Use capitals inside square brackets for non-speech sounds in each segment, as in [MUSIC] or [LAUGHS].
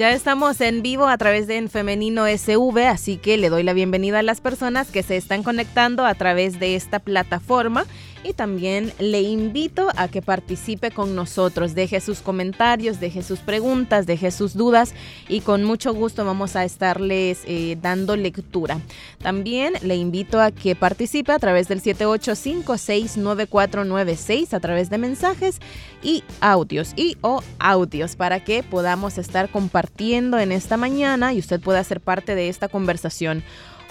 Ya estamos en vivo a través de en Femenino SV, así que le doy la bienvenida a las personas que se están conectando a través de esta plataforma y también le invito a que participe con nosotros, deje sus comentarios, deje sus preguntas, deje sus dudas y con mucho gusto vamos a estarles eh, dando lectura. También le invito a que participe a través del 78569496 a través de mensajes y audios y o audios para que podamos estar compartiendo en esta mañana y usted pueda ser parte de esta conversación.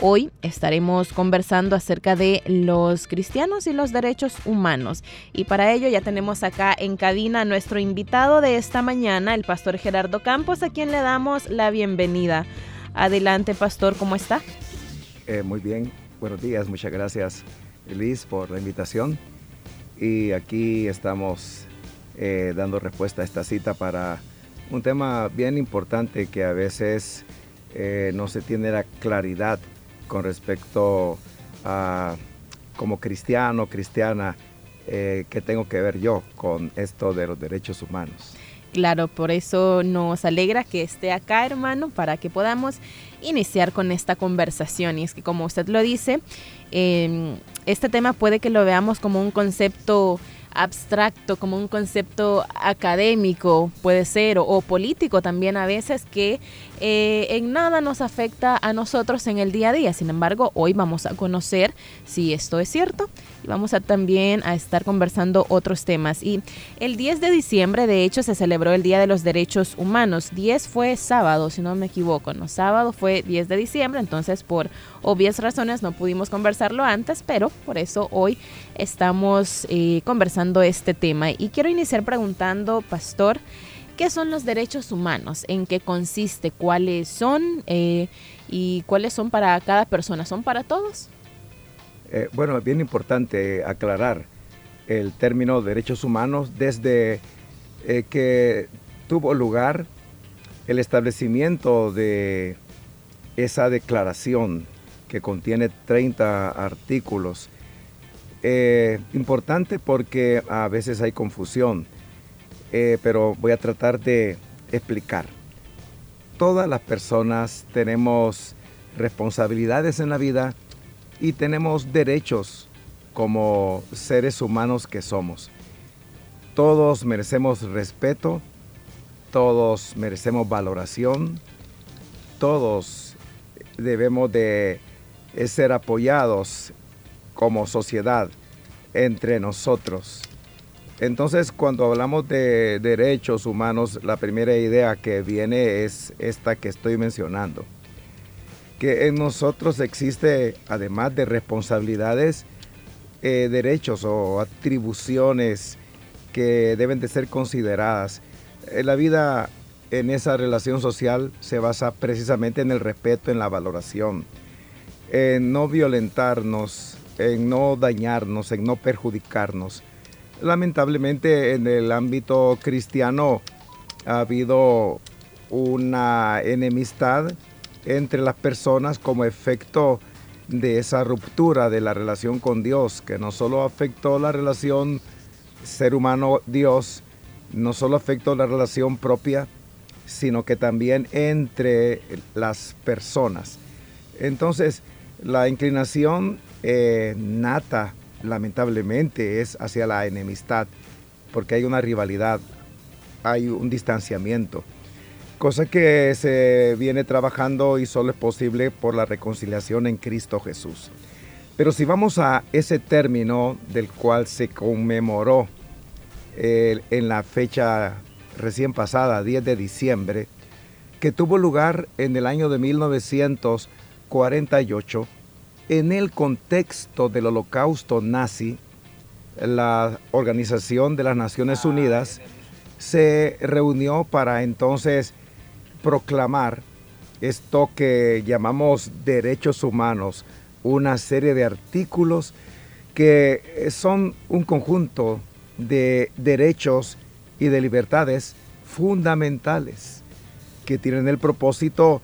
Hoy estaremos conversando acerca de los cristianos y los derechos humanos. Y para ello ya tenemos acá en cabina a nuestro invitado de esta mañana, el pastor Gerardo Campos, a quien le damos la bienvenida. Adelante, pastor, ¿cómo está? Eh, muy bien, buenos días, muchas gracias, Liz, por la invitación. Y aquí estamos eh, dando respuesta a esta cita para un tema bien importante que a veces eh, no se tiene la claridad con respecto a como cristiano, cristiana, eh, qué tengo que ver yo con esto de los derechos humanos. Claro, por eso nos alegra que esté acá, hermano, para que podamos iniciar con esta conversación. Y es que, como usted lo dice, em, este tema puede que lo veamos como un concepto abstracto, como un concepto académico, puede ser, o, político también a veces, que eh, en nada nos afecta a nosotros en el día a día. Sin embargo, hoy vamos a conocer si esto es cierto vamos a también a estar conversando otros temas. Y el 10 de diciembre, de hecho, se celebró el Día de los Derechos Humanos. 10 fue sábado, si no me equivoco, no, sábado fue 10 de diciembre, entonces por obvias razones no pudimos conversarlo antes, pero por eso hoy estamos eh, conversando este tema. Y quiero iniciar preguntando, pastor, ¿qué son los derechos humanos? ¿En qué consiste? ¿Cuáles son? Eh, ¿Y cuáles son para cada persona? ¿Son para todos? Eh, bueno, es bien importante aclarar el término derechos humanos desde que tuvo lugar el establecimiento de esa declaración que contiene 30 artículos. Eh, importante porque a veces hay confusión, eh, pero voy a tratar de explicar. Todas las personas tenemos responsabilidades en la vida y tenemos derechos como seres humanos que somos. Todos merecemos respeto, todos merecemos valoración, todos debemos de es ser apoyados como sociedad entre nosotros. Entonces, cuando hablamos de derechos humanos, la primera idea que viene es esta que estoy mencionando. Que en nosotros existe, además de responsabilidades, eh, derechos o atribuciones que deben de ser consideradas. En la vida en esa relación social se basa precisamente en el respeto, en la valoración en no violentarnos, en no dañarnos, en no perjudicarnos. Lamentablemente en el ámbito cristiano ha habido una enemistad entre las personas como efecto de esa ruptura de la relación con Dios, que no solo afectó la relación ser humano-Dios, no solo afectó la relación propia, sino que también entre las personas. Entonces, la inclinación eh, nata, lamentablemente, es hacia la enemistad, porque hay una rivalidad, hay un distanciamiento, cosa que se viene trabajando y solo es posible por la reconciliación en Cristo Jesús. Pero si vamos a ese término del cual se conmemoró eh, en la fecha recién pasada, 10 de diciembre, que tuvo lugar en el año de 1900, 48, en el contexto del holocausto nazi, la Organización de las Naciones Unidas se reunió para entonces proclamar esto que llamamos derechos humanos, una serie de artículos que son un conjunto de derechos y de libertades fundamentales que tienen el propósito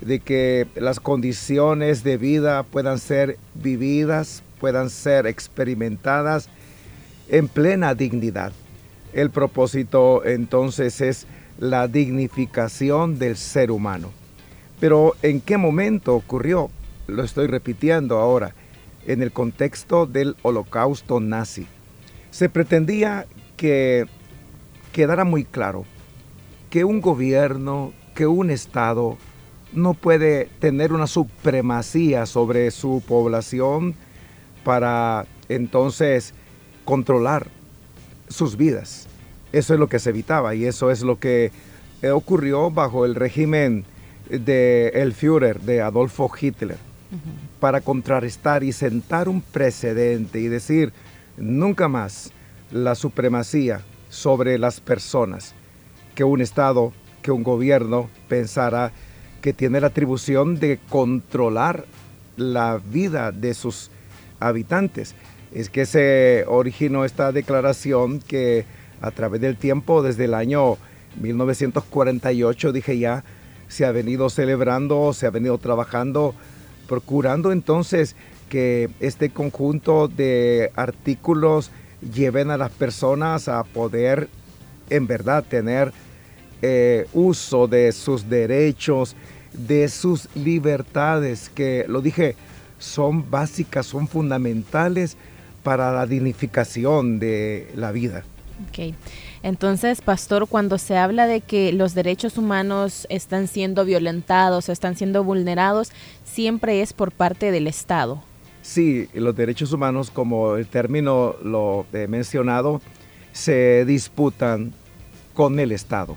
de que las condiciones de vida puedan ser vividas, puedan ser experimentadas en plena dignidad. El propósito entonces es la dignificación del ser humano. Pero ¿en qué momento ocurrió? Lo estoy repitiendo ahora, en el contexto del holocausto nazi. Se pretendía que quedara muy claro que un gobierno, que un Estado no puede tener una supremacía sobre su población para entonces controlar sus vidas. Eso es lo que se evitaba y eso es lo que eh, ocurrió bajo el régimen de el Führer de Adolfo Hitler para contrarrestar y sentar un precedente y decir nunca más la supremacía sobre las personas que un Estado, que un gobierno pensara que tiene la atribución de controlar la vida de sus habitantes. Es que se originó esta declaración que a través del tiempo, desde el año 1948, dije ya, se ha venido celebrando, se ha venido trabajando, procurando entonces que este conjunto de artículos lleven a las personas a poder en verdad tener eh, uso de sus derechos, de sus libertades, que lo dije, son básicas, son fundamentales para la dignificación de la vida. Okay. Entonces, pastor, cuando se habla de que los derechos humanos están siendo violentados están siendo vulnerados, siempre es por parte del Estado. Sí, los derechos humanos, como el término lo he mencionado, se disputan con el Estado.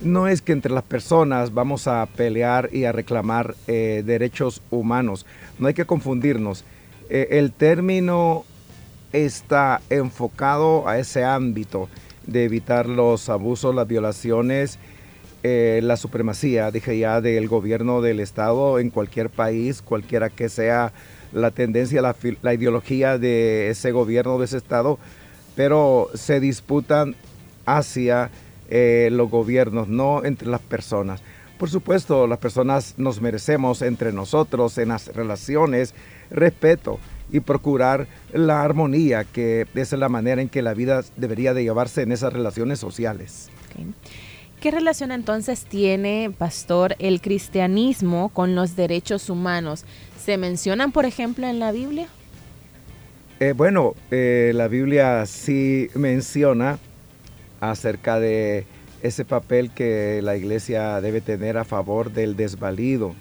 No es que entre las personas vamos a pelear y a reclamar eh, derechos humanos. No hay que confundirnos. Eh, el término está enfocado a ese ámbito de evitar los abusos, las violaciones, eh, la supremacía, dije ya, del gobierno del Estado en cualquier país, cualquiera que sea la tendencia, la, ideología de ese gobierno, de ese Estado, pero se disputan hacia eh, los gobiernos, no entre las personas. Por supuesto, las personas nos merecemos entre nosotros en las relaciones respeto, y procurar la armonía, que es la manera en que la vida debería de llevarse en esas relaciones sociales. ¿Qué relación entonces tiene, pastor, el cristianismo con los derechos humanos? ¿Se mencionan, por ejemplo, en la Biblia? Eh, bueno, eh, la Biblia sí menciona acerca de ese papel que la iglesia debe tener a favor del desvalido,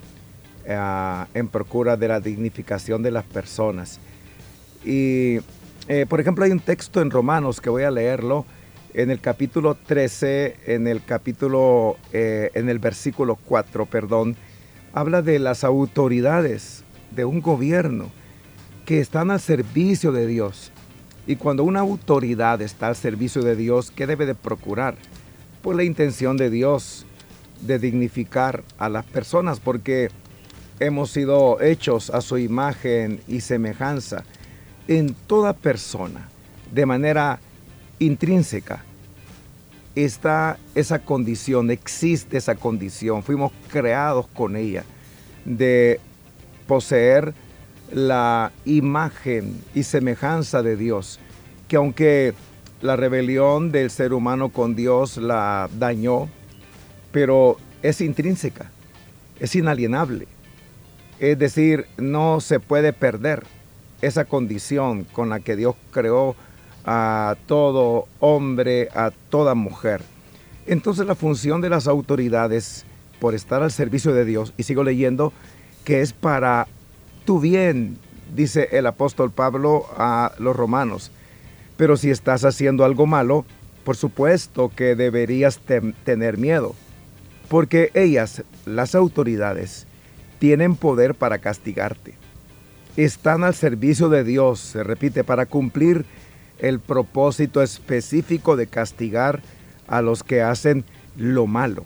eh, en procura de la dignificación de las personas. Y, eh, por ejemplo, hay un texto en Romanos que voy a leerlo, en el capítulo 13, en el capítulo, eh, en el versículo 4, perdón, habla de las autoridades de un gobierno que están al servicio de Dios. Y cuando una autoridad está al servicio de Dios, ¿qué debe de procurar? Pues la intención de Dios de dignificar a las personas, porque hemos sido hechos a su imagen y semejanza en toda persona, de manera intrínseca. Está esa condición, existe esa condición, fuimos creados con ella, de poseer la imagen y semejanza de Dios, que aunque la rebelión del ser humano con Dios la dañó, pero es intrínseca, es inalienable es decir, no se puede perder esa condición con la que Dios creó a todo hombre, a toda mujer. Entonces la función de las autoridades por estar al servicio de Dios, y sigo leyendo, que es para tu bien, dice el apóstol Pablo a los romanos. Pero si estás haciendo algo malo, por supuesto que deberías tener miedo, porque ellas, las autoridades, tienen poder para castigarte. Están al servicio de Dios, se repite, para cumplir el propósito específico de castigar a los que hacen lo malo.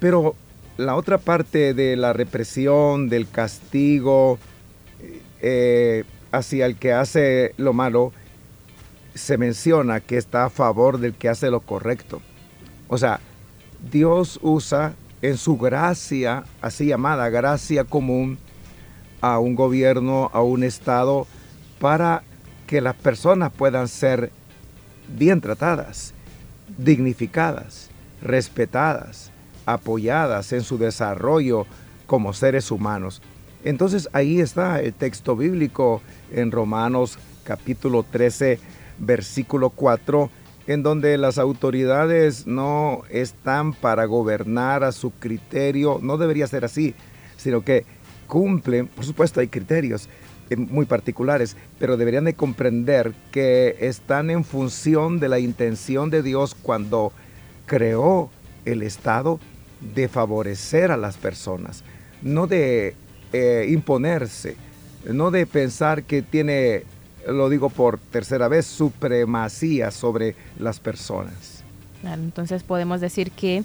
Pero la otra parte de la represión, del castigo eh, hacia el que hace lo malo, se menciona que está a favor del que hace lo correcto. O sea, Dios usa en su gracia, así llamada gracia común, a un gobierno, a un Estado, para que las personas puedan ser bien tratadas, dignificadas, respetadas, apoyadas en su desarrollo como seres humanos. Entonces ahí está el texto bíblico en Romanos capítulo 13, versículo 4, en donde las autoridades no están para gobernar a su criterio, no debería ser así, sino que cumplen, por supuesto hay criterios eh, muy particulares, pero deberían de comprender que están en función de la intención de Dios cuando creó el Estado de favorecer a las personas, no de eh, imponerse, no de pensar que tiene, lo digo por tercera vez, supremacía sobre las personas. entonces podemos decir que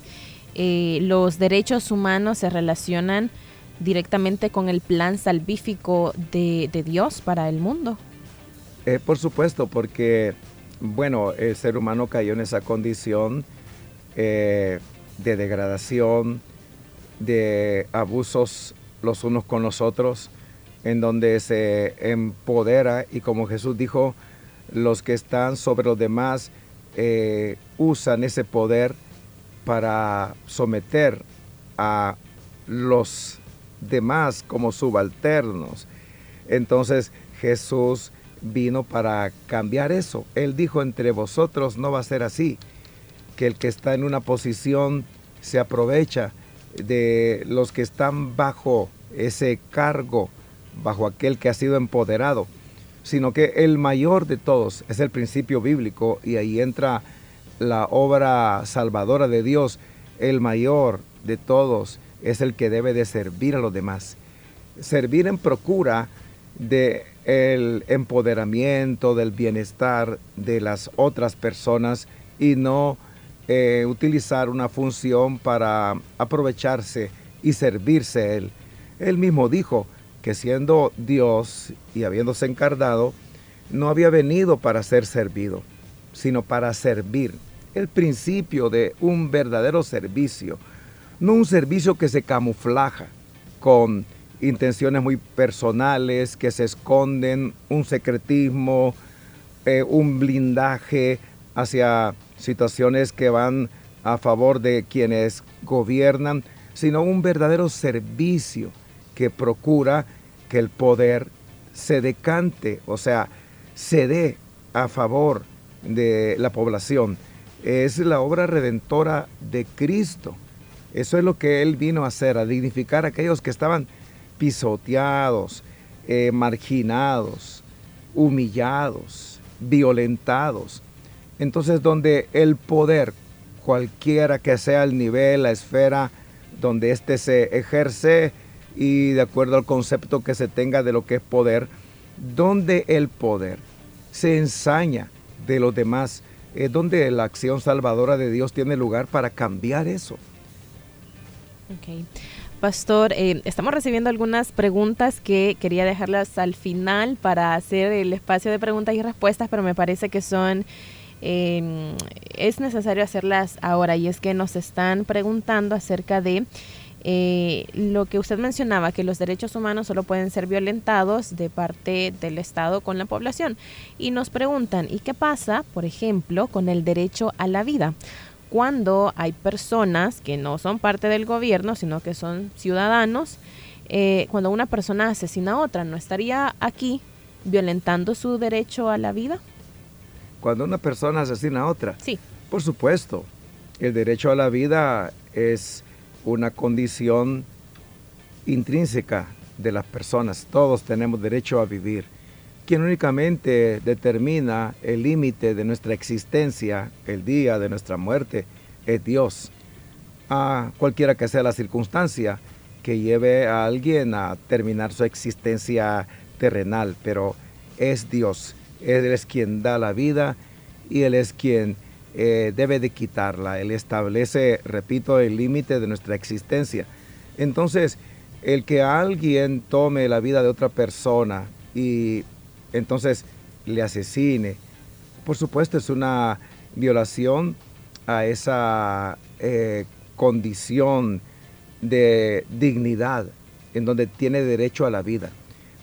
eh, los derechos humanos se relacionan directamente con el plan salvífico de, Dios para el mundo. Eh, por supuesto, porque, bueno, el ser humano cayó en esa condición de degradación, de abusos los unos con los otros, en donde se empodera y como Jesús dijo, los que están sobre los demás eh, usan ese poder para someter a los demás como subalternos. Entonces Jesús vino para cambiar eso. Él dijo, entre vosotros no va a ser así, que el que está en una posición se aprovecha de los que están bajo ese cargo, bajo aquel que ha sido empoderado, sino que el mayor de todos es el principio bíblico y ahí entra la obra salvadora de Dios. El mayor de todos es el que debe de servir a los demás. Servir en procura de el empoderamiento, del bienestar de las otras personas y no eh, utilizar una función para aprovecharse y servirse él. Él mismo dijo que siendo Dios y habiéndose encarnado, no había venido para ser servido, sino para servir. El principio de un verdadero servicio, no un servicio que se camuflaja con intenciones muy personales, que se esconden, un secretismo, eh, un blindaje hacia situaciones que van a favor de quienes gobiernan, sino un verdadero servicio que procura que el poder se decante, o sea, se dé a favor de la población. Es la obra redentora de Cristo. Eso es lo que Él vino a hacer, a dignificar a aquellos que estaban pisoteados, eh, marginados, humillados, violentados. Entonces, donde el poder, cualquiera que sea el nivel, la esfera donde éste se ejerce y de acuerdo al concepto que se tenga de lo que es poder, donde el poder se ensaña de los demás, es donde la acción salvadora de Dios tiene lugar para cambiar eso. Pastor, eh, estamos recibiendo algunas preguntas que quería dejarlas al final para hacer el espacio de preguntas y respuestas, pero me parece que son Em, es necesario hacerlas ahora y es que nos están preguntando acerca de eh, lo que usted mencionaba, que los derechos humanos solo pueden ser violentados de parte del Estado con la población. Y nos preguntan, ¿y qué pasa, por ejemplo, con el derecho a la vida? Cuando hay personas que no son parte del gobierno, sino que son ciudadanos, eh, cuando una persona asesina a otra, ¿no estaría aquí violentando su derecho a la vida? cuando una persona asesina a otra. Sí. Por supuesto, el derecho a la vida es una condición intrínseca de las personas. Todos tenemos derecho a vivir. Quien únicamente determina el límite de nuestra existencia, el día de nuestra muerte, es Dios. A cualquiera que sea la circunstancia que lleve a alguien a terminar su existencia terrenal, pero es Dios Él es quien da la vida y Él es quien eh, debe de quitarla. Él establece, repito, el límite de nuestra existencia. Entonces, el que alguien tome la vida de otra persona y entonces le asesine, por supuesto es una violación a esa eh, condición de dignidad en donde tiene derecho a la vida.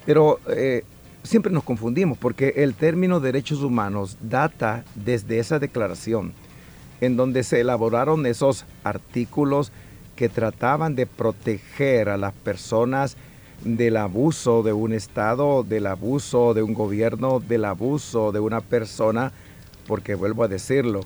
Pero eh, siempre nos confundimos porque el término derechos humanos data desde esa declaración en donde se elaboraron esos artículos que trataban de proteger a las personas del abuso de un Estado, del abuso de un gobierno, del abuso de una persona, porque vuelvo a decirlo,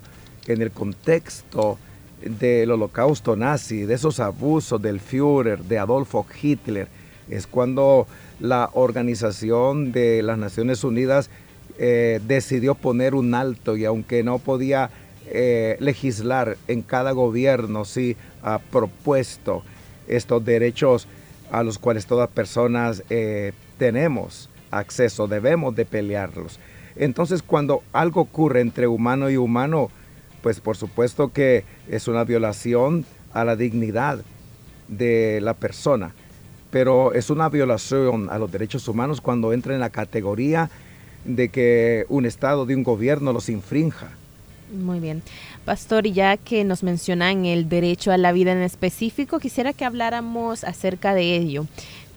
en el contexto del holocausto nazi, de esos abusos del Führer, de Adolfo Hitler, es cuando la Organización de las Naciones Unidas eh, decidió poner un alto y aunque no podía eh, legislar en cada gobierno, sí ha propuesto estos derechos a los cuales todas personas eh, tenemos acceso, debemos de pelearlos. Entonces cuando algo ocurre entre humano y humano, pues por supuesto que es una violación a la dignidad de la persona pero es una violación a los derechos humanos cuando entra en la categoría de que un Estado, de un gobierno los infrinja. Muy bien. Pastor, ya que nos mencionan el derecho a la vida en específico, quisiera que habláramos acerca de ello.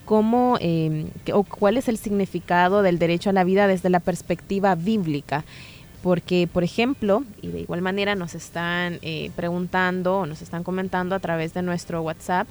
¿Cómo eh, o cuál es el significado del derecho a la vida desde la perspectiva bíblica? porque, por ejemplo, y de igual manera nos están eh, preguntando o nos están comentando a través de nuestro WhatsApp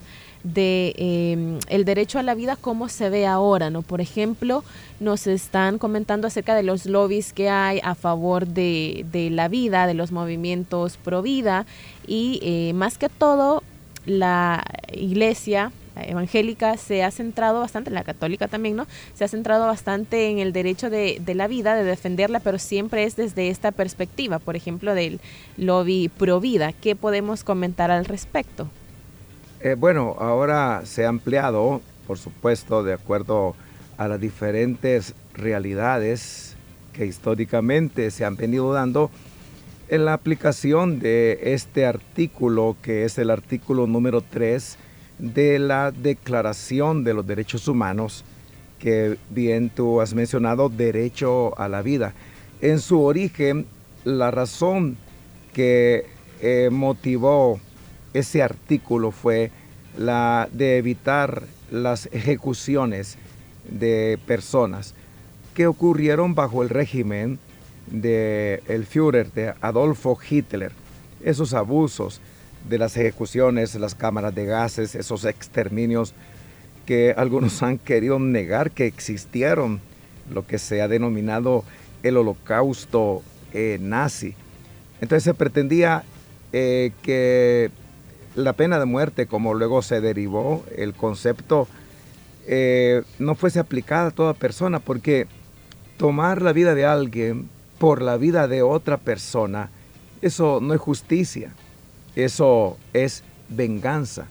de em, el derecho a la vida cómo se ve ahora, ¿no? Por ejemplo, nos están comentando acerca de los lobbies que hay a favor de, de la vida, de los movimientos pro vida y eh, más que todo la iglesia evangélica se ha centrado bastante, la católica también, ¿no? Se ha centrado bastante en el derecho de, de, la vida, de defenderla, pero siempre es desde esta perspectiva, por ejemplo, del lobby pro vida. ¿Qué podemos comentar al respecto? Eh, bueno, ahora se ha ampliado, por supuesto, de acuerdo a las diferentes realidades que históricamente se han venido dando en la aplicación de este artículo, que es el artículo número 3 de la Declaración de los Derechos Humanos, que bien tú has mencionado, derecho a la vida. En su origen, la razón que eh, motivó ese artículo fue la de evitar las ejecuciones de personas que ocurrieron bajo el régimen de el Führer, de Adolfo Hitler. Esos abusos de las ejecuciones, las cámaras de gases, esos exterminios que algunos [LAUGHS] han querido negar que existieron, lo que se ha denominado el holocausto eh, nazi. Entonces se pretendía eh, que la pena de muerte, como luego se derivó el concepto, eh, no fuese aplicada a toda persona, porque tomar la vida de alguien por la vida de otra persona, eso no es justicia, eso es venganza.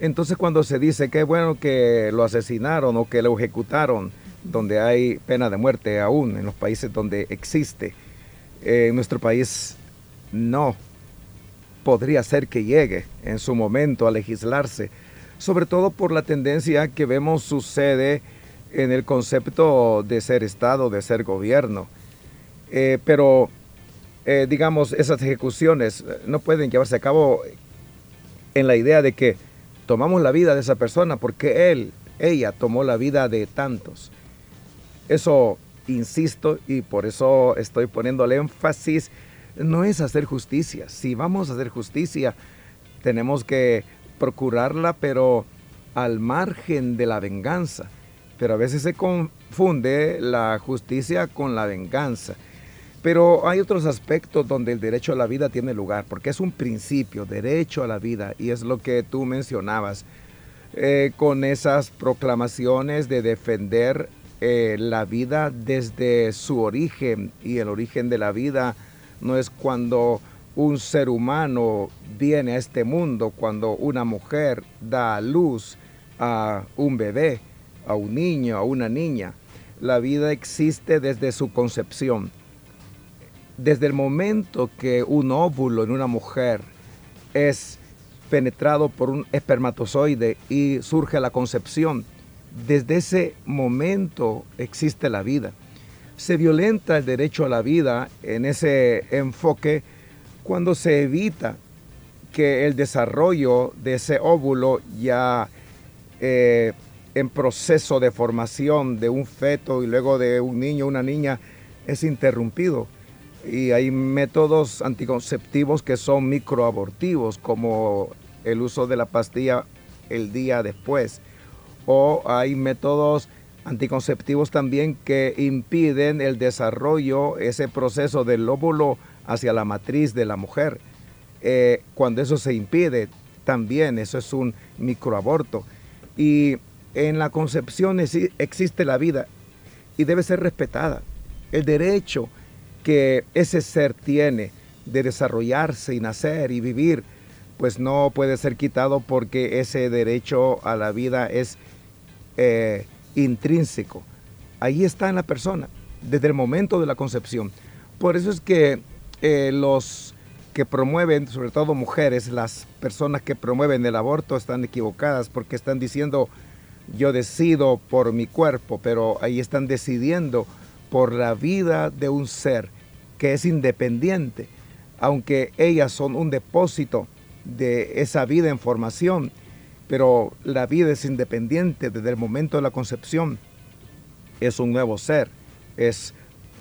Entonces cuando se dice que es bueno que lo asesinaron o que lo ejecutaron, donde hay pena de muerte aún en los países donde existe, eh, en nuestro país no, podría ser que llegue en su momento a legislarse, sobre todo por la tendencia que vemos sucede en el concepto de ser Estado, de ser gobierno. Eh, pero, eh, digamos, esas ejecuciones eh, no pueden llevarse a cabo en la idea de que tomamos la vida de esa persona porque él, ella tomó la vida de tantos. Eso insisto y por eso estoy poniendo el énfasis no es hacer justicia. Si vamos a hacer justicia, tenemos que procurarla, pero al margen de la venganza. Pero a veces se confunde la justicia con la venganza. Pero hay otros aspectos donde el derecho a la vida tiene lugar, porque es un principio, derecho a la vida, y es lo que tú mencionabas, eh, con esas proclamaciones de defender eh, la vida desde su origen y el origen de la vida no es cuando un ser humano viene a este mundo, cuando una mujer da a luz a un bebé, a un niño, a una niña. la vida existe desde su concepción. Desde el momento que un óvulo en una mujer es penetrado por un espermatozoide y surge la concepción, desde ese momento existe la vida. Se violenta el derecho a la vida en ese enfoque cuando se evita que el desarrollo de ese óvulo ya eh, en proceso de formación de un feto y luego de un niño una niña es interrumpido. Y hay métodos anticonceptivos que son microabortivos, como el uso de la pastilla el día después. O hay métodos anticonceptivos también que impiden el desarrollo, ese proceso del óvulo hacia la matriz de la mujer. Eh, cuando eso se impide, también eso es un microaborto. Y en la concepción existe la vida y debe ser respetada. El derecho que ese ser tiene de desarrollarse y nacer y vivir, pues no puede ser quitado porque ese derecho a la vida es eh, intrínseco. Ahí está en la persona, desde el momento de la concepción. Por eso es que eh, los que promueven, sobre todo mujeres, las personas que promueven el aborto están equivocadas porque están diciendo yo decido por mi cuerpo, pero ahí están decidiendo por la vida de un ser que es independiente, aunque ellas son un depósito de esa vida en formación, pero la vida es independiente desde el momento de la concepción. Es un nuevo ser, es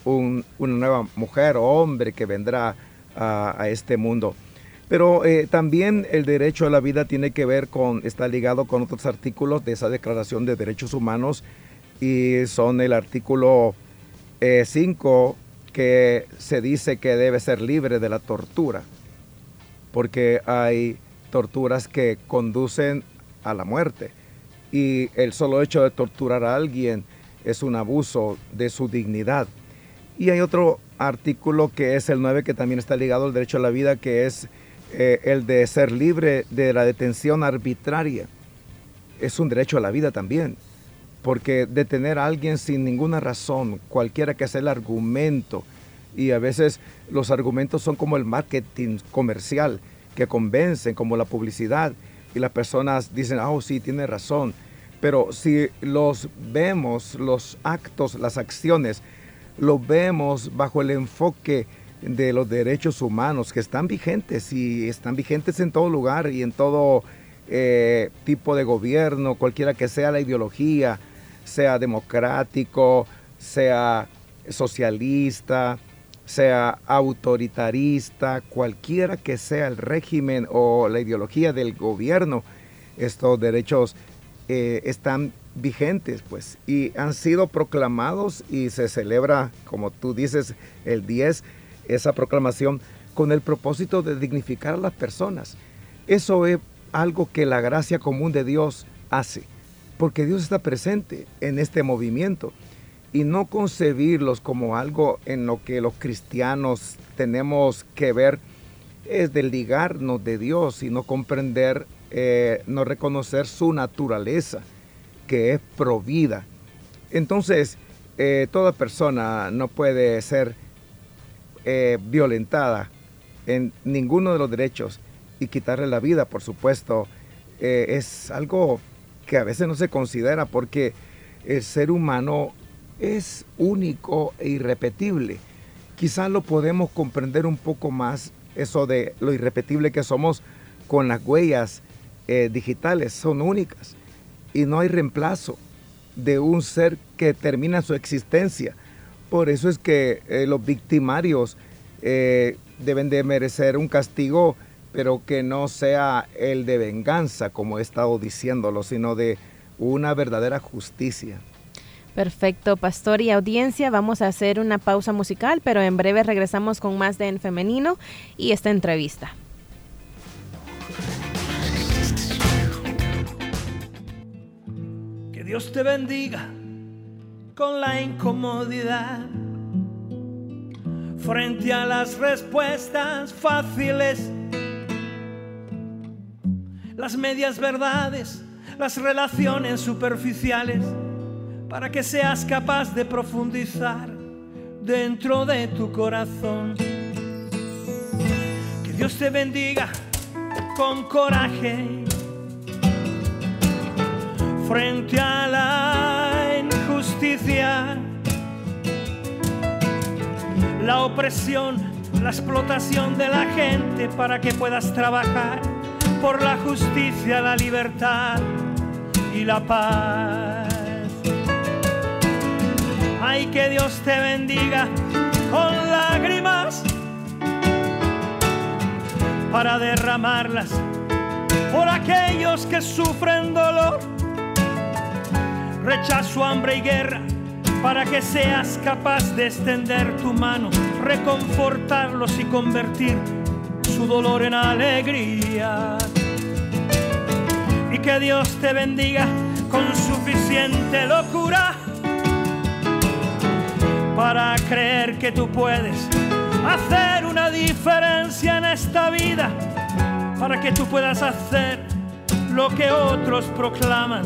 una nueva mujer o hombre que vendrá a, este mundo. Pero eh, también el derecho a la vida tiene que ver con, está ligado con otros artículos de esa Declaración de Derechos Humanos y son el artículo 5 eh, que se dice que debe ser libre de la tortura, porque hay torturas que conducen a la muerte y el solo hecho de torturar a alguien es un abuso de su dignidad. Y hay otro artículo que es el 9 que también está ligado al derecho a la vida, que es eh, el de ser libre de la detención arbitraria. Es un derecho a la vida también, porque detener a alguien sin ninguna razón, cualquiera que sea el argumento, y a veces los argumentos son como el marketing comercial, que convencen, como la publicidad, y las personas dicen, oh sí, tiene razón. Pero si los vemos, los actos, las acciones, lo vemos bajo el enfoque de los derechos humanos que están vigentes y están vigentes en todo lugar y en todo eh, tipo de gobierno, cualquiera que sea la ideología, sea democrático, sea socialista, sea autoritarista, cualquiera que sea el régimen o la ideología del gobierno, estos derechos eh, están vigentes, pues, y han sido proclamados y se celebra, como tú dices, el 10, esa proclamación con el propósito de dignificar a las personas. Eso es algo que la gracia común de Dios hace, porque Dios está presente en este movimiento y no concebirlos como algo en lo que los cristianos tenemos que ver es ligarnos de Dios y no comprender, eh, no reconocer su naturaleza que es provida. Entonces, eh, toda persona no puede ser eh, violentada en ninguno de los derechos y quitarle la vida, por supuesto, es algo que a veces no se considera porque el ser humano es único e irrepetible. Quizás lo podemos comprender un poco más, eso de lo irrepetible que somos con las huellas digitales, son únicas y no hay reemplazo de un ser que termina su existencia. Por eso es que eh, los victimarios eh, deben de merecer un castigo, pero que no sea el de venganza, como he estado diciéndolo, sino de una verdadera justicia. Perfecto, pastor y audiencia. Vamos a hacer una pausa musical, pero en breve regresamos con más de En Femenino y esta entrevista. Dios te bendiga con la incomodidad frente a las respuestas fáciles, las medias verdades, las relaciones superficiales, para que seas capaz de profundizar dentro de tu corazón. Que Dios te bendiga con coraje frente a la injusticia, la opresión, la explotación de la gente para que puedas trabajar por la justicia, la libertad y la paz. Ay, que Dios te bendiga con lágrimas para derramarlas por aquellos que sufren dolor, rechazo, hambre y guerra, para que seas capaz de extender tu mano, reconfortarlos y convertir su dolor en alegría. Y que Dios te bendiga con suficiente locura para creer que tú puedes hacer una diferencia en esta vida, para que tú puedas hacer lo que otros proclaman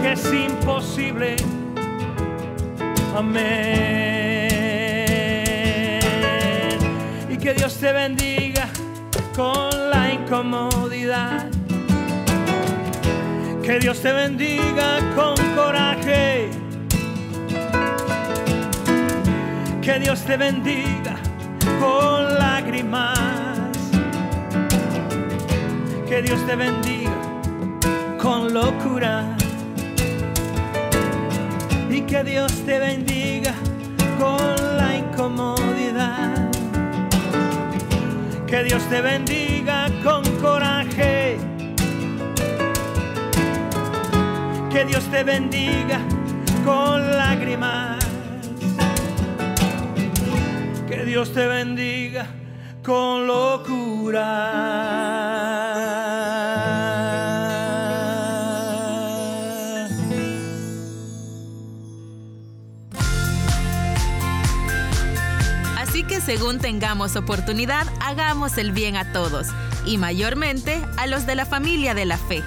que es imposible. Amén. Y que Dios te bendiga con la incomodidad. Que Dios te bendiga con coraje Que Dios te bendiga con lágrimas. Que Dios te bendiga con locura. Y que Dios te bendiga con la incomodidad. Que Dios te bendiga con coraje. Que Dios te bendiga con lágrimas. Dios te bendiga con locura. Así que según tengamos oportunidad, hagamos el bien a todos, y mayormente a los de la familia de la fe.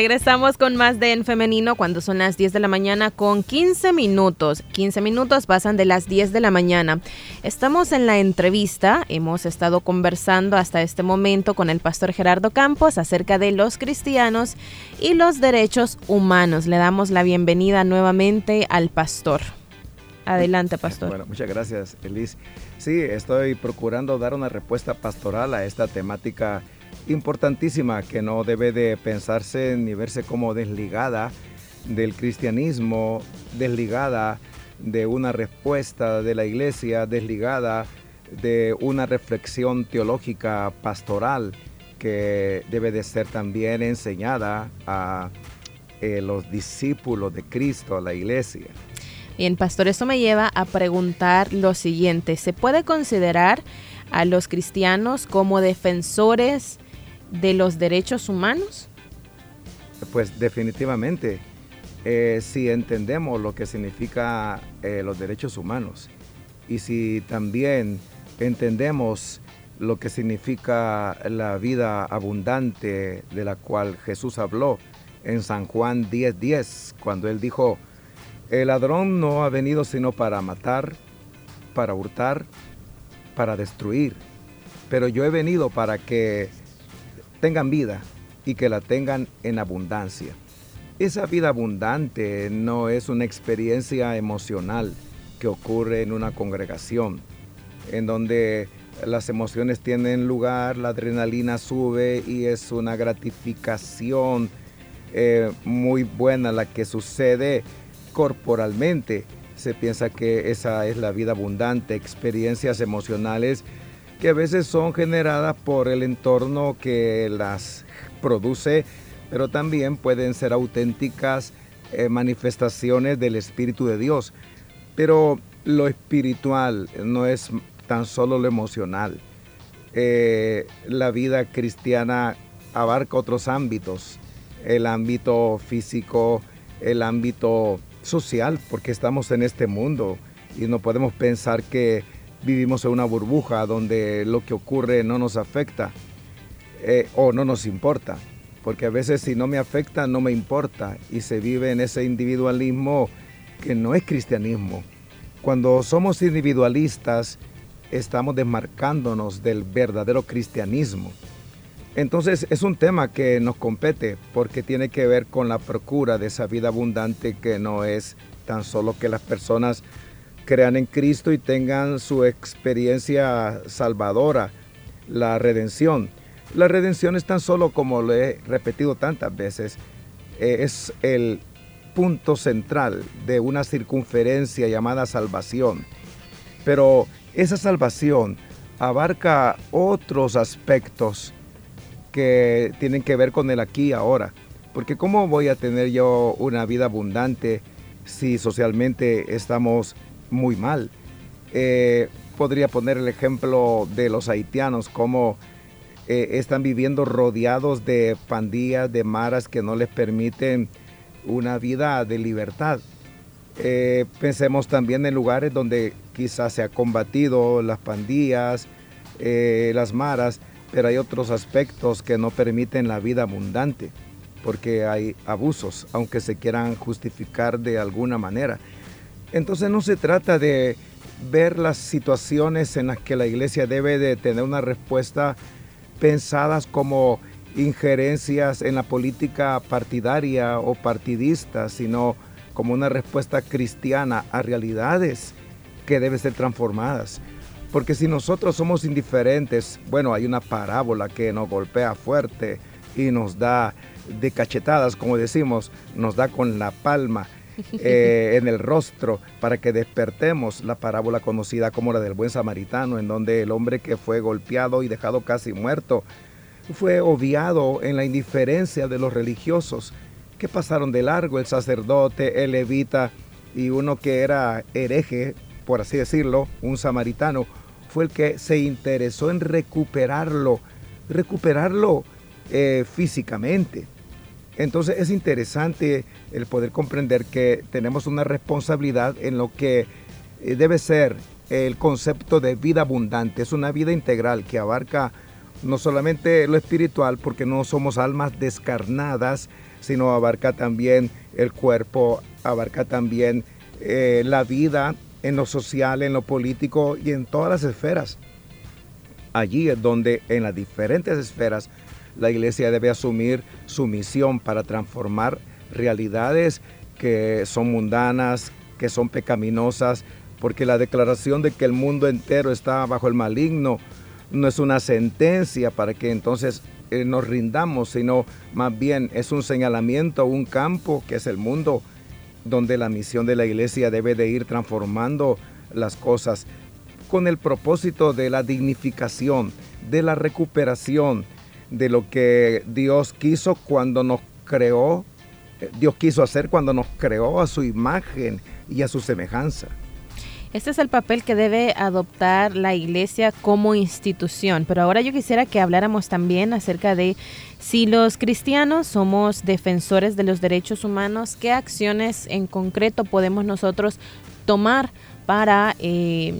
Regresamos con más de En Femenino cuando son las 10 de la mañana con 15 minutos. 15 minutos pasan de las 10 de la mañana. Estamos en la entrevista, hemos estado conversando hasta este momento con el pastor Gerardo Campos acerca de los cristianos y los derechos humanos. Le damos la bienvenida nuevamente al pastor. Adelante, pastor. Bueno, muchas gracias, Elis. Sí, estoy procurando dar una respuesta pastoral a esta temática importantísima que no debe de pensarse ni verse como desligada del cristianismo, desligada de una respuesta de la iglesia, desligada de una reflexión teológica pastoral que debe de ser también enseñada a eh, los discípulos de Cristo, a la iglesia. Bien, pastor, eso me lleva a preguntar lo siguiente. ¿Se puede considerar a los cristianos como defensores de los derechos humanos? Pues definitivamente, eh, si entendemos lo que significa eh, los derechos humanos y si también entendemos lo que significa la vida abundante de la cual Jesús habló en San Juan 10:10, 10, cuando él dijo, el ladrón no ha venido sino para matar, para hurtar, para destruir, pero yo he venido para que tengan vida y que la tengan en abundancia. Esa vida abundante no es una experiencia emocional que ocurre en una congregación, en donde las emociones tienen lugar, la adrenalina sube y es una gratificación eh, muy buena la que sucede corporalmente. Se piensa que esa es la vida abundante, experiencias emocionales que a veces son generadas por el entorno que las produce, pero también pueden ser auténticas eh, manifestaciones del Espíritu de Dios. Pero lo espiritual no es tan solo lo emocional. Eh, la vida cristiana abarca otros ámbitos, el ámbito físico, el ámbito social, porque estamos en este mundo y no podemos pensar que vivimos en una burbuja donde lo que ocurre no nos afecta eh, o no nos importa. Porque a veces si no me afecta, no me importa y se vive en ese individualismo que no es cristianismo. Cuando somos individualistas, estamos desmarcándonos del verdadero cristianismo. Entonces es un tema que nos compete porque tiene que ver con la procura de esa vida abundante que no es tan solo que las personas crean en Cristo y tengan su experiencia salvadora, la redención. La redención es tan solo, como lo he repetido tantas veces, eh, es el punto central de una circunferencia llamada salvación. Pero esa salvación abarca otros aspectos que tienen que ver con el aquí y ahora. Porque ¿cómo voy a tener yo una vida abundante si socialmente estamos muy mal? Eh, podría poner el ejemplo de los haitianos, cómo eh, están viviendo rodeados de pandillas, de maras que no les permiten una vida de libertad. Eh, pensemos también en lugares donde quizás se ha combatido las pandillas, las maras, pero hay otros aspectos que no permiten la vida abundante, porque hay abusos, aunque se quieran justificar de alguna manera. Entonces no se trata de ver las situaciones en las que la iglesia debe de tener una respuesta pensadas como injerencias en la política partidaria o partidista, sino como una respuesta cristiana a realidades que deben ser transformadas. Porque si nosotros somos indiferentes, bueno, hay una parábola que nos golpea fuerte y nos da de cachetadas, como decimos, nos da con la palma [LAUGHS] eh, en el rostro para que despertemos la parábola conocida como la del buen samaritano, en donde el hombre que fue golpeado y dejado casi muerto fue obviado en la indiferencia de los religiosos que pasaron de largo, el sacerdote, el levita y uno que era hereje, por así decirlo, un samaritano, fue el que se interesó en recuperarlo, recuperarlo eh, físicamente. Entonces es interesante el poder comprender que tenemos una responsabilidad en lo que eh, debe ser el concepto de vida abundante. Es una vida integral que abarca no solamente lo espiritual, porque no somos almas descarnadas, sino abarca también el cuerpo, abarca también eh, la vida en lo social, en lo político y en todas las esferas. Allí es donde en las diferentes esferas la iglesia debe asumir su misión para transformar realidades que son mundanas, que son pecaminosas, porque la declaración de que el mundo entero está bajo el maligno no es una sentencia para que entonces eh, nos rindamos, sino más bien es un señalamiento, un campo que es el mundo donde la misión de la iglesia debe de ir transformando las cosas con el propósito de la dignificación, de la recuperación de lo que Dios quiso cuando nos creó, eh, Dios quiso hacer cuando nos creó a su imagen y a su semejanza. Este es el papel que debe adoptar la iglesia como institución. Pero ahora yo quisiera que habláramos también acerca de si los cristianos somos defensores de los derechos humanos, qué acciones en concreto podemos nosotros tomar para eh,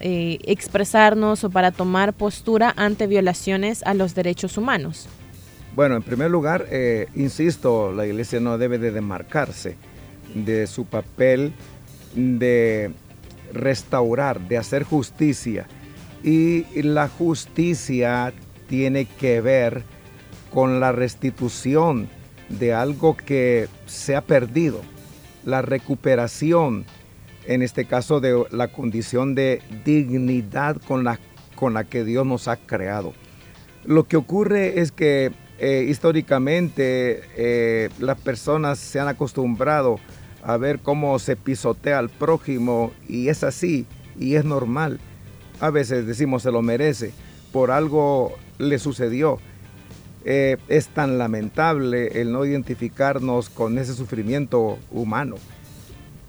eh, expresarnos o para tomar postura ante violaciones a los derechos humanos. Bueno, en primer lugar, eh, insisto, la iglesia no debe de demarcarse de su papel de restaurar, de hacer justicia. Y la justicia tiene que ver con la restitución de algo que se ha perdido, la recuperación, en este caso de la condición de dignidad con la, con la que Dios nos ha creado. Lo que ocurre es que eh, históricamente eh, las personas se han acostumbrado a ver cómo se pisotea al prójimo y es así y es normal. A veces decimos se lo merece, por algo le sucedió. Eh, es tan lamentable el no identificarnos con ese sufrimiento humano,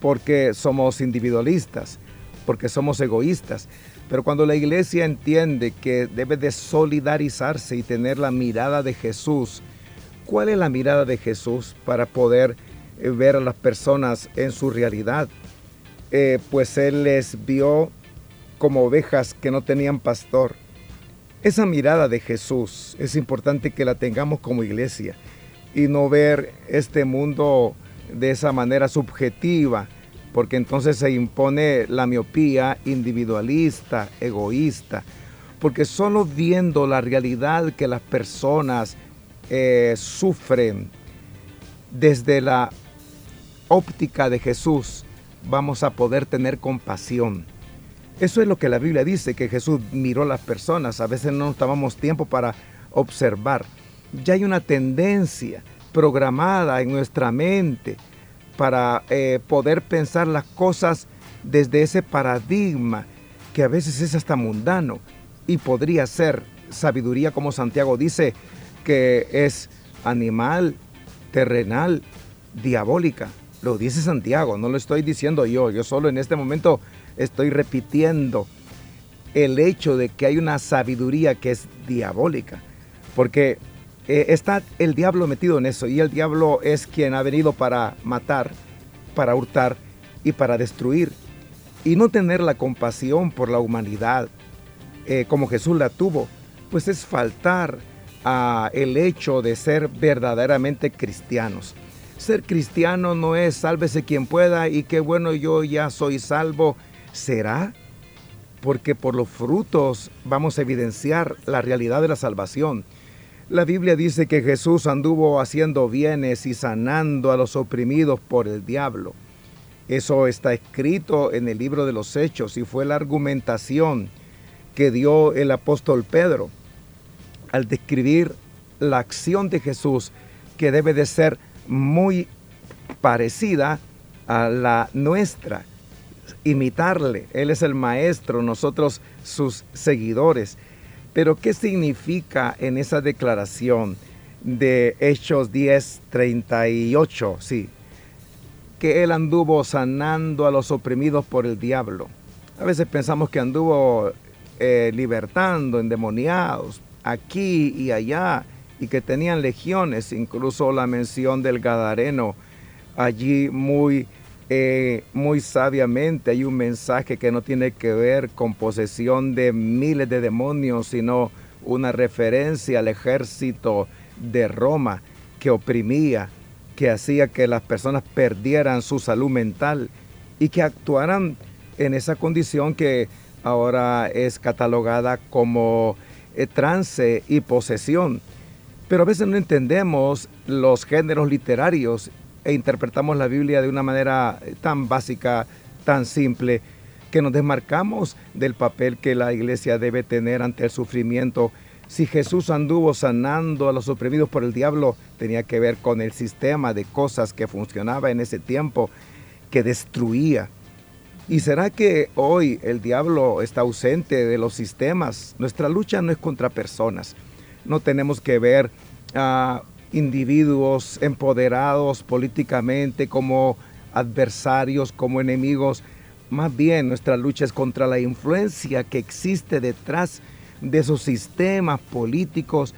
porque somos individualistas, porque somos egoístas. Pero cuando la iglesia entiende que debe de solidarizarse y tener la mirada de Jesús, ¿cuál es la mirada de Jesús para poder eh, ver a las personas en su realidad? Eh, pues Él les vio como ovejas que no tenían pastor. Esa mirada de Jesús es importante que la tengamos como iglesia y no ver este mundo de esa manera subjetiva, porque entonces se impone la miopía individualista, egoísta, porque solo viendo la realidad que las personas eh, sufren desde la óptica de Jesús, vamos a poder tener compasión. Eso es lo que la Biblia dice, que Jesús miró a las personas. A veces no nos tomamos tiempo para observar. Ya hay una tendencia programada en nuestra mente para eh, poder pensar las cosas desde ese paradigma que a veces es hasta mundano y podría ser sabiduría como Santiago dice que es animal, terrenal, diabólica. Lo dice Santiago, no lo estoy diciendo yo, yo solo en este momento estoy repitiendo el hecho de que hay una sabiduría que es diabólica, porque eh, está el diablo metido en eso y el diablo es quien ha venido para matar, para hurtar y para destruir. Y no tener la compasión por la humanidad eh, como Jesús la tuvo, pues es faltar a el hecho de ser verdaderamente cristianos. Ser cristiano no es sálvese quien pueda y qué bueno yo ya soy salvo. ¿Será? Porque por los frutos vamos a evidenciar la realidad de la salvación. La Biblia dice que Jesús anduvo haciendo bienes y sanando a los oprimidos por el diablo. Eso está escrito en el libro de los Hechos y fue la argumentación que dio el apóstol Pedro al describir la acción de Jesús que debe de ser muy parecida a la nuestra, imitarle. Él es el maestro, nosotros sus seguidores. Pero ¿qué significa en esa declaración de Hechos 10, 38? Sí, que él anduvo sanando a los oprimidos por el diablo. A veces pensamos que anduvo eh, libertando endemoniados aquí y allá y que tenían legiones, incluso la mención del Gadareno allí muy eh, muy sabiamente hay un mensaje que no tiene que ver con posesión de miles de demonios, sino una referencia al ejército de Roma que oprimía, que hacía que las personas perdieran su salud mental y que actuaran en esa condición que ahora es catalogada como eh, trance y posesión. Pero a veces no entendemos los géneros literarios e interpretamos la Biblia de una manera eh, tan básica, tan simple, que nos desmarcamos del papel que la iglesia debe tener ante el sufrimiento. Si Jesús anduvo sanando a los oprimidos por el diablo, tenía que ver con el sistema de cosas que funcionaba en ese tiempo, que destruía. ¿Y será que hoy el diablo está ausente de los sistemas? Nuestra lucha no es contra personas. No tenemos que ver a individuos empoderados políticamente como adversarios, como enemigos. Más bien nuestra lucha es contra la influencia que existe detrás de esos sistemas políticos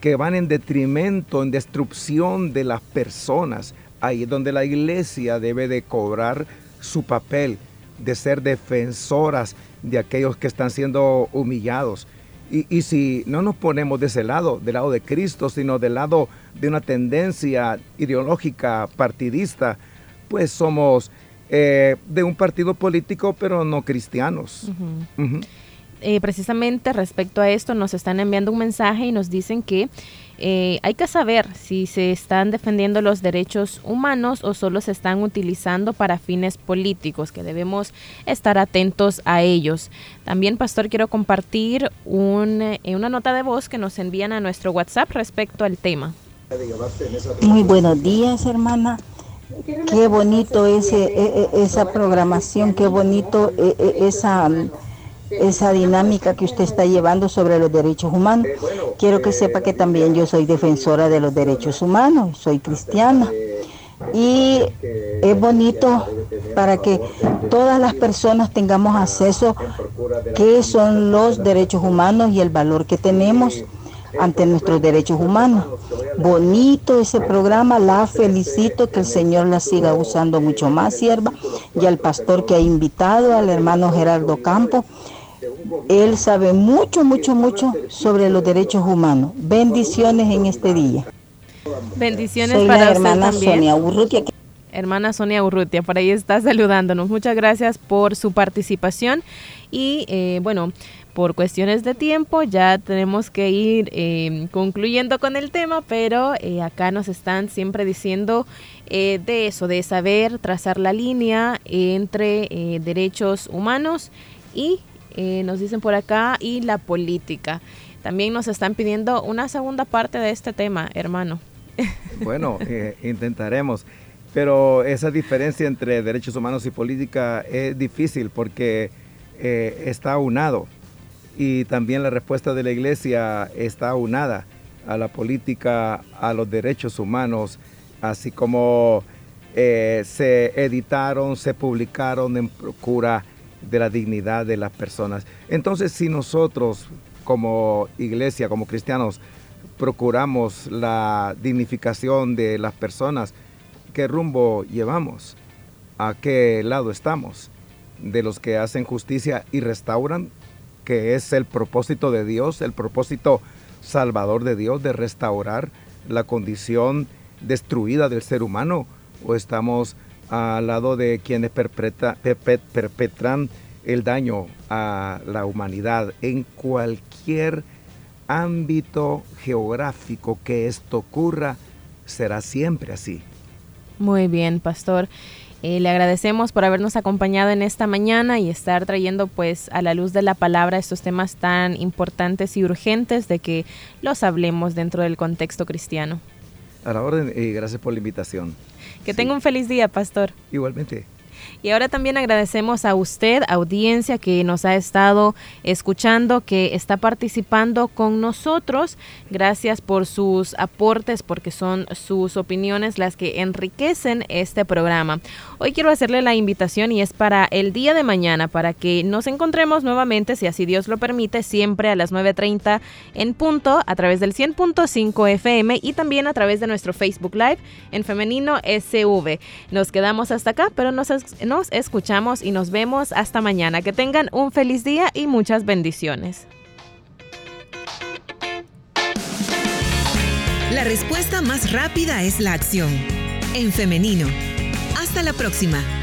que van en detrimento, en destrucción de las personas. Ahí es donde la iglesia debe de cobrar su papel, de ser defensoras de aquellos que están siendo humillados. Y, si no nos ponemos de ese lado, del lado de Cristo, sino del lado de una tendencia ideológica partidista, pues somos eh, de un partido político, pero no cristianos. Eh, precisamente respecto a esto nos están enviando un mensaje y nos dicen que eh, hay que saber si se están defendiendo los derechos humanos o solo se están utilizando para fines políticos, que debemos estar atentos a ellos. También, Pastor, quiero compartir un, una nota de voz que nos envían a nuestro WhatsApp respecto al tema. Muy buenos días, hermana. Qué bonito ese, e, e, esa programación, qué bonito e, esa esa dinámica que usted está llevando sobre los derechos humanos. Quiero que sepa que también yo soy defensora de los derechos humanos, soy cristiana. Y es bonito para que todas las personas tengamos acceso qué son los derechos humanos y el valor que tenemos ante nuestros derechos humanos. Bonito ese programa, la felicito, que el Señor la siga usando mucho más, sierva, y al pastor que ha invitado, al hermano Gerardo Campos. Él sabe mucho, mucho, mucho sobre los derechos humanos. Bendiciones en este día. Bendiciones para la hermana Sonia Urrutia. Hermana Sonia Urrutia, por ahí está saludándonos. Muchas gracias por su participación. Y eh, bueno, por cuestiones de tiempo ya tenemos que ir em, concluyendo con el tema, pero eh, acá nos están siempre diciendo eh, de eso, de saber trazar la línea entre eh, derechos humanos y nos dicen por acá y la política. También nos están pidiendo una segunda parte de este tema, hermano. [LAUGHS] Bueno, intentaremos. Pero esa diferencia entre derechos humanos y política es difícil porque está unado y también la respuesta de la iglesia está unada a la política, a los derechos humanos, así como eh, se editaron, se publicaron en procura de la dignidad de las personas. Entonces, si nosotros como iglesia, como cristianos, procuramos la dignificación de las personas, ¿qué rumbo llevamos? ¿A qué lado estamos? ¿De los que hacen justicia y restauran que es el propósito de Dios, el propósito salvador de Dios de restaurar la condición destruida del ser humano o estamos al lado de quienes perpetran el daño a la humanidad en cualquier ámbito geográfico que esto ocurra, será siempre así. Muy bien, pastor. Eh, le agradecemos por habernos acompañado en esta mañana y estar trayendo pues a la luz de la palabra estos temas tan importantes y urgentes de que los hablemos dentro del contexto cristiano. A la orden y gracias por la invitación. Que tenga un feliz día, pastor. Igualmente. Y ahora también agradecemos a usted, audiencia, que nos ha estado escuchando, que está participando con nosotros. Gracias por sus aportes, porque son sus opiniones las que enriquecen este programa. Hoy quiero hacerle la invitación y es para el día de mañana, para que nos encontremos nuevamente, si así Dios lo permite, siempre a las 9.30 en punto, a través del 100.5 FM y también a través de nuestro Facebook Live en Femenino SV. Nos quedamos hasta acá, pero nos nos escuchamos y nos vemos hasta mañana. Que tengan un feliz día y muchas bendiciones. La respuesta más rápida es la acción. En femenino. Hasta la próxima.